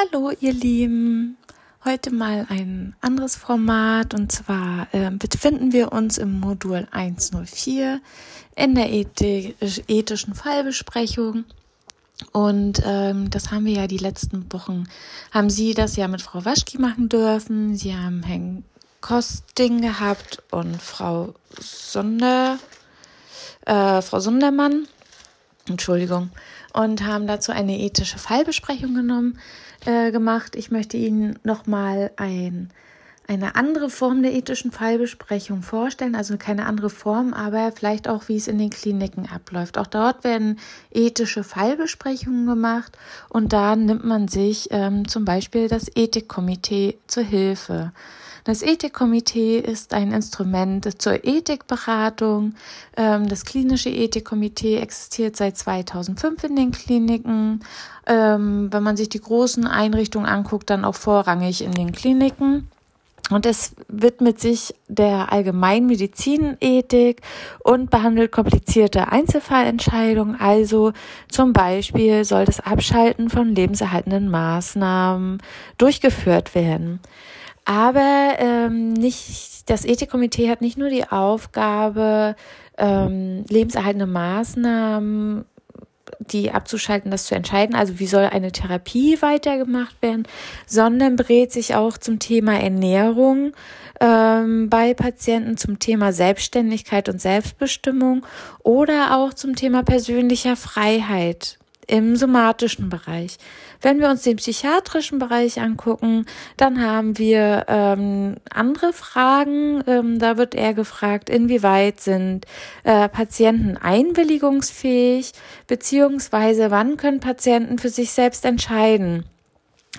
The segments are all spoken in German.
Hallo ihr Lieben, heute mal ein anderes Format und zwar äh, befinden wir uns im Modul 104 in der Ethik, ethischen Fallbesprechung. Und ähm, das haben wir ja die letzten Wochen, haben Sie das ja mit Frau Waschki machen dürfen, Sie haben Herrn Kosting gehabt und Frau Sonder, äh, Frau Sundermann, Entschuldigung, und haben dazu eine ethische Fallbesprechung genommen äh, gemacht. Ich möchte Ihnen nochmal ein, eine andere Form der ethischen Fallbesprechung vorstellen. Also keine andere Form, aber vielleicht auch, wie es in den Kliniken abläuft. Auch dort werden ethische Fallbesprechungen gemacht und da nimmt man sich ähm, zum Beispiel das Ethikkomitee zur Hilfe. Das Ethikkomitee ist ein Instrument zur Ethikberatung. Ähm, das klinische Ethikkomitee existiert seit 2005 in den Kliniken. Ähm, wenn man sich die großen Einrichtungen anguckt, dann auch vorrangig in den Kliniken. Und es widmet sich der Allgemeinmedizinethik und behandelt komplizierte Einzelfallentscheidungen. Also zum Beispiel soll das Abschalten von lebenserhaltenden Maßnahmen durchgeführt werden. Aber ähm, nicht, das Ethikkomitee hat nicht nur die Aufgabe, ähm, lebenserhaltende Maßnahmen die abzuschalten, das zu entscheiden, also wie soll eine Therapie weitergemacht werden, sondern berät sich auch zum Thema Ernährung ähm, bei Patienten, zum Thema Selbstständigkeit und Selbstbestimmung oder auch zum Thema persönlicher Freiheit im somatischen Bereich. Wenn wir uns den psychiatrischen Bereich angucken, dann haben wir ähm, andere Fragen. Ähm, da wird eher gefragt, inwieweit sind äh, Patienten einwilligungsfähig, beziehungsweise wann können Patienten für sich selbst entscheiden.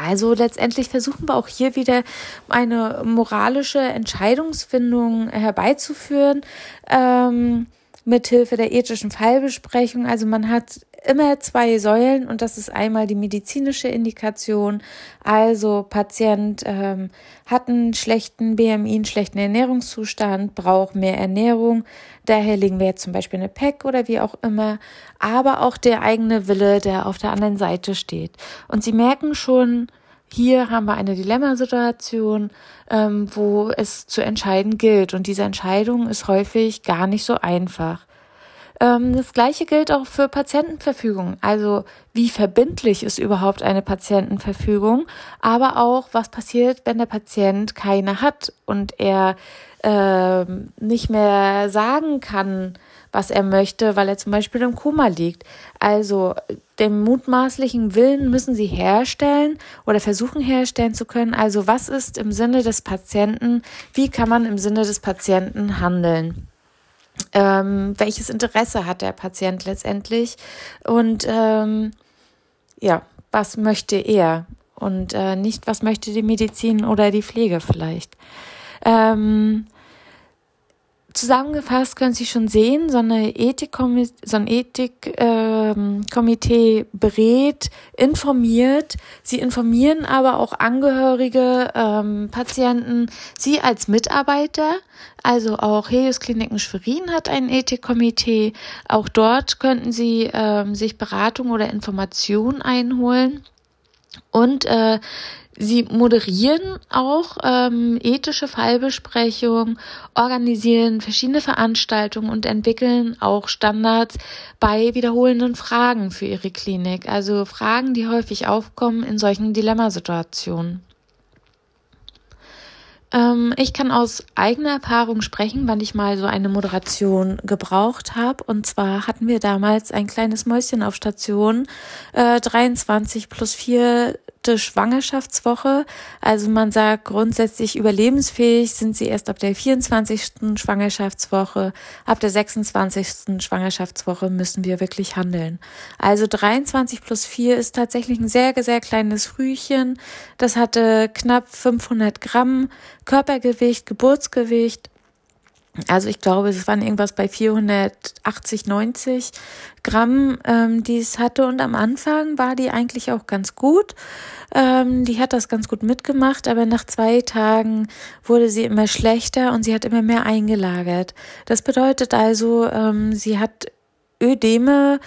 Also letztendlich versuchen wir auch hier wieder eine moralische Entscheidungsfindung herbeizuführen. Ähm, mithilfe der ethischen Fallbesprechung. Also man hat immer zwei Säulen und das ist einmal die medizinische Indikation. Also Patient ähm, hat einen schlechten BMI, einen schlechten Ernährungszustand, braucht mehr Ernährung. Daher legen wir jetzt zum Beispiel eine PEC oder wie auch immer. Aber auch der eigene Wille, der auf der anderen Seite steht. Und Sie merken schon, hier haben wir eine Dilemmasituation, ähm, wo es zu entscheiden gilt. Und diese Entscheidung ist häufig gar nicht so einfach. Ähm, das gleiche gilt auch für Patientenverfügung. Also wie verbindlich ist überhaupt eine Patientenverfügung, aber auch was passiert, wenn der Patient keine hat und er äh, nicht mehr sagen kann, was er möchte, weil er zum Beispiel im Koma liegt. Also den mutmaßlichen Willen müssen sie herstellen oder versuchen herstellen zu können. Also was ist im Sinne des Patienten? Wie kann man im Sinne des Patienten handeln? Ähm, welches Interesse hat der Patient letztendlich und ähm, ja, was möchte er und äh, nicht, was möchte die Medizin oder die Pflege vielleicht. Ähm, Zusammengefasst können Sie schon sehen, so, eine Ethikkomitee, so ein Ethikkomitee ähm, berät, informiert. Sie informieren aber auch Angehörige, ähm, Patienten, Sie als Mitarbeiter. Also auch Helios Kliniken Schwerin hat ein Ethikkomitee. Auch dort könnten Sie ähm, sich Beratung oder Informationen einholen. Und äh, Sie moderieren auch ähm, ethische Fallbesprechungen, organisieren verschiedene Veranstaltungen und entwickeln auch Standards bei wiederholenden Fragen für ihre Klinik. Also Fragen, die häufig aufkommen in solchen Dilemmasituationen. Ähm, ich kann aus eigener Erfahrung sprechen, wann ich mal so eine Moderation gebraucht habe. Und zwar hatten wir damals ein kleines Mäuschen auf Station, äh, 23 plus 4 Schwangerschaftswoche. Also man sagt grundsätzlich überlebensfähig sind sie erst ab der 24. Schwangerschaftswoche. Ab der 26. Schwangerschaftswoche müssen wir wirklich handeln. Also 23 plus 4 ist tatsächlich ein sehr, sehr kleines Frühchen. Das hatte knapp 500 Gramm Körpergewicht, Geburtsgewicht. Also ich glaube, es waren irgendwas bei 480, 90 Gramm, ähm, die es hatte. Und am Anfang war die eigentlich auch ganz gut. Ähm, die hat das ganz gut mitgemacht, aber nach zwei Tagen wurde sie immer schlechter und sie hat immer mehr eingelagert. Das bedeutet also, ähm, sie hat Ödeme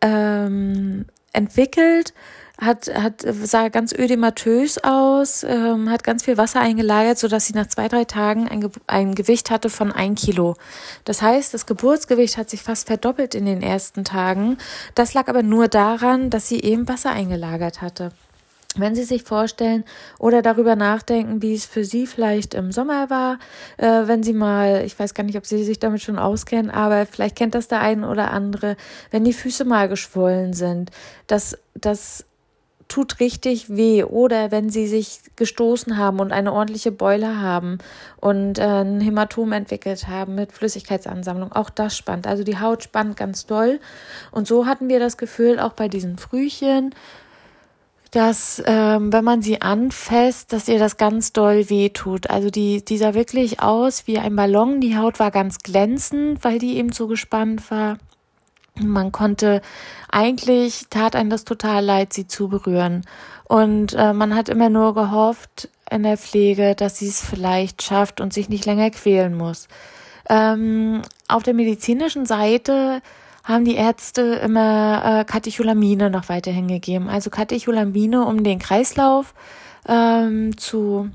ähm, entwickelt, hat, hat, sah ganz ödematös aus, ähm, hat ganz viel Wasser eingelagert, so dass sie nach zwei, drei Tagen ein, ein Gewicht hatte von ein Kilo. Das heißt, das Geburtsgewicht hat sich fast verdoppelt in den ersten Tagen. Das lag aber nur daran, dass sie eben Wasser eingelagert hatte. Wenn Sie sich vorstellen oder darüber nachdenken, wie es für Sie vielleicht im Sommer war, äh, wenn Sie mal, ich weiß gar nicht, ob Sie sich damit schon auskennen, aber vielleicht kennt das der eine oder andere, wenn die Füße mal geschwollen sind, das, das tut richtig weh oder wenn sie sich gestoßen haben und eine ordentliche Beule haben und äh, ein Hämatom entwickelt haben mit Flüssigkeitsansammlung, auch das spannt. Also die Haut spannt ganz doll und so hatten wir das Gefühl auch bei diesen Frühchen, dass ähm, wenn man sie anfasst, dass ihr das ganz doll weh tut. Also die, die sah wirklich aus wie ein Ballon. Die Haut war ganz glänzend, weil die eben so gespannt war. Man konnte eigentlich tat einem das total leid, sie zu berühren. Und äh, man hat immer nur gehofft in der Pflege, dass sie es vielleicht schafft und sich nicht länger quälen muss. Ähm, auf der medizinischen Seite haben die Ärzte immer äh, Katecholamine noch weiterhin gegeben. Also Katecholamine, um den Kreislauf ähm, zu,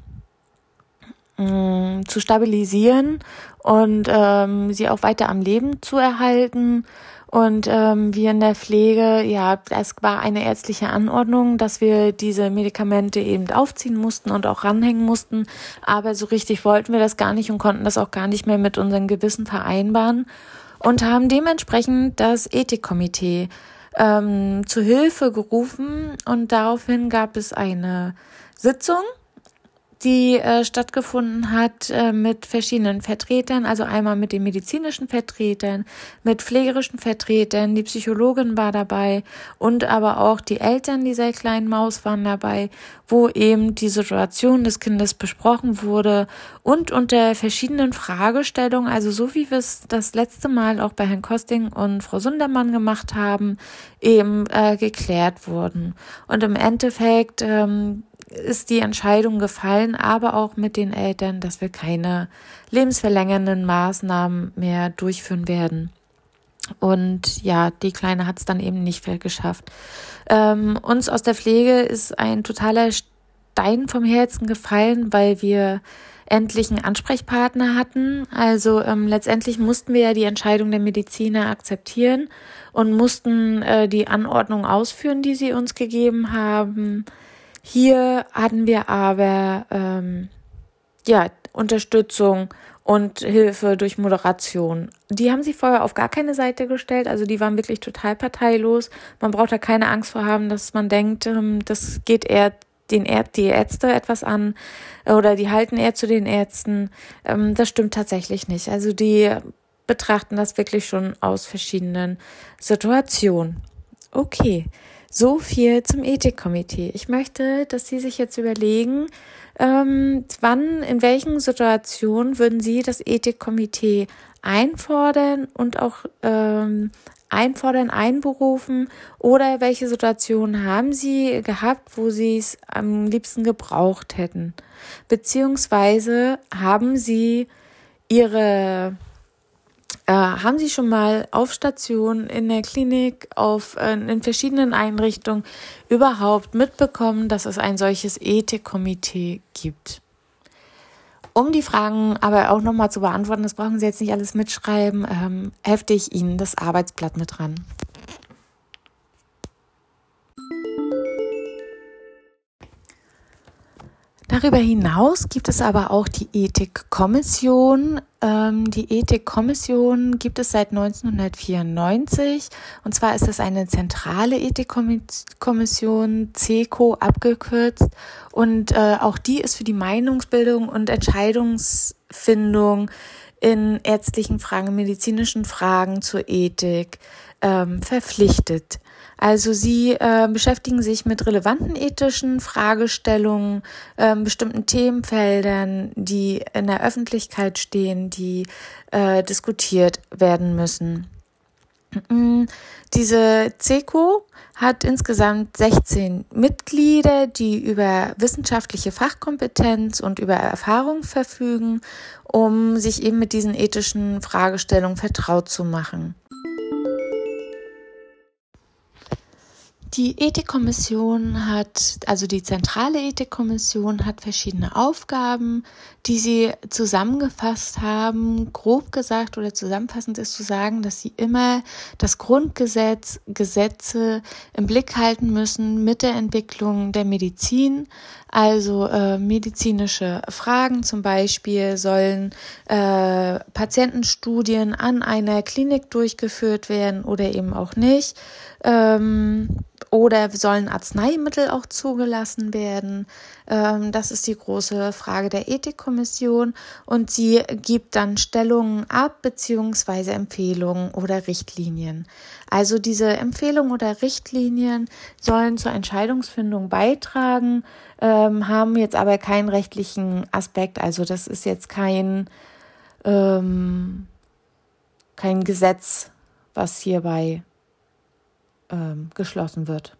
ähm, zu stabilisieren und ähm, sie auch weiter am Leben zu erhalten. Und ähm, wir in der Pflege, ja, es war eine ärztliche Anordnung, dass wir diese Medikamente eben aufziehen mussten und auch ranhängen mussten. Aber so richtig wollten wir das gar nicht und konnten das auch gar nicht mehr mit unserem Gewissen vereinbaren und haben dementsprechend das Ethikkomitee ähm, zu Hilfe gerufen und daraufhin gab es eine Sitzung die äh, stattgefunden hat äh, mit verschiedenen Vertretern, also einmal mit den medizinischen Vertretern, mit pflegerischen Vertretern, die Psychologin war dabei und aber auch die Eltern dieser kleinen Maus waren dabei, wo eben die Situation des Kindes besprochen wurde und unter verschiedenen Fragestellungen, also so wie wir es das letzte Mal auch bei Herrn Kosting und Frau Sundermann gemacht haben, eben äh, geklärt wurden. Und im Endeffekt ähm, ist die Entscheidung gefallen, aber auch mit den Eltern, dass wir keine lebensverlängernden Maßnahmen mehr durchführen werden. Und ja, die Kleine hat es dann eben nicht geschafft. Ähm, uns aus der Pflege ist ein totaler Stein vom Herzen gefallen, weil wir endlich einen Ansprechpartner hatten. Also ähm, letztendlich mussten wir ja die Entscheidung der Mediziner akzeptieren und mussten äh, die Anordnung ausführen, die sie uns gegeben haben. Hier hatten wir aber ähm, ja Unterstützung und Hilfe durch Moderation. Die haben sich vorher auf gar keine Seite gestellt, also die waren wirklich total parteilos. Man braucht da keine Angst vor haben, dass man denkt, ähm, das geht eher den Erd die Ärzte etwas an oder die halten eher zu den Ärzten. Ähm, das stimmt tatsächlich nicht. Also die betrachten das wirklich schon aus verschiedenen Situationen. Okay. So viel zum Ethikkomitee. Ich möchte, dass Sie sich jetzt überlegen, ähm, wann, in welchen Situationen würden Sie das Ethikkomitee einfordern und auch ähm, einfordern, einberufen oder welche Situationen haben Sie gehabt, wo Sie es am liebsten gebraucht hätten? Beziehungsweise haben Sie Ihre äh, haben Sie schon mal auf Station, in der Klinik, auf, äh, in verschiedenen Einrichtungen überhaupt mitbekommen, dass es ein solches Ethikkomitee gibt? Um die Fragen aber auch nochmal zu beantworten, das brauchen Sie jetzt nicht alles mitschreiben, ähm, hefte ich Ihnen das Arbeitsblatt mit dran. Darüber hinaus gibt es aber auch die Ethikkommission. Ähm, die Ethikkommission gibt es seit 1994 und zwar ist es eine zentrale Ethikkommission, CECO abgekürzt und äh, auch die ist für die Meinungsbildung und Entscheidungsfindung in ärztlichen Fragen, medizinischen Fragen zur Ethik ähm, verpflichtet. Also sie äh, beschäftigen sich mit relevanten ethischen Fragestellungen, äh, bestimmten Themenfeldern, die in der Öffentlichkeit stehen, die äh, diskutiert werden müssen. Mm, diese CECO hat insgesamt 16 Mitglieder, die über wissenschaftliche Fachkompetenz und über Erfahrung verfügen, um sich eben mit diesen ethischen Fragestellungen vertraut zu machen. Die Ethikkommission hat, also die zentrale Ethikkommission hat verschiedene Aufgaben, die sie zusammengefasst haben. Grob gesagt oder zusammenfassend ist zu sagen, dass sie immer das Grundgesetz, Gesetze im Blick halten müssen mit der Entwicklung der Medizin. Also äh, medizinische Fragen zum Beispiel sollen äh, Patientenstudien an einer Klinik durchgeführt werden oder eben auch nicht. Ähm, oder sollen Arzneimittel auch zugelassen werden? Ähm, das ist die große Frage der Ethikkommission und sie gibt dann Stellungen ab beziehungsweise Empfehlungen oder Richtlinien. Also diese Empfehlungen oder Richtlinien sollen zur Entscheidungsfindung beitragen, ähm, haben jetzt aber keinen rechtlichen Aspekt. Also das ist jetzt kein, ähm, kein Gesetz, was hierbei ähm, geschlossen wird.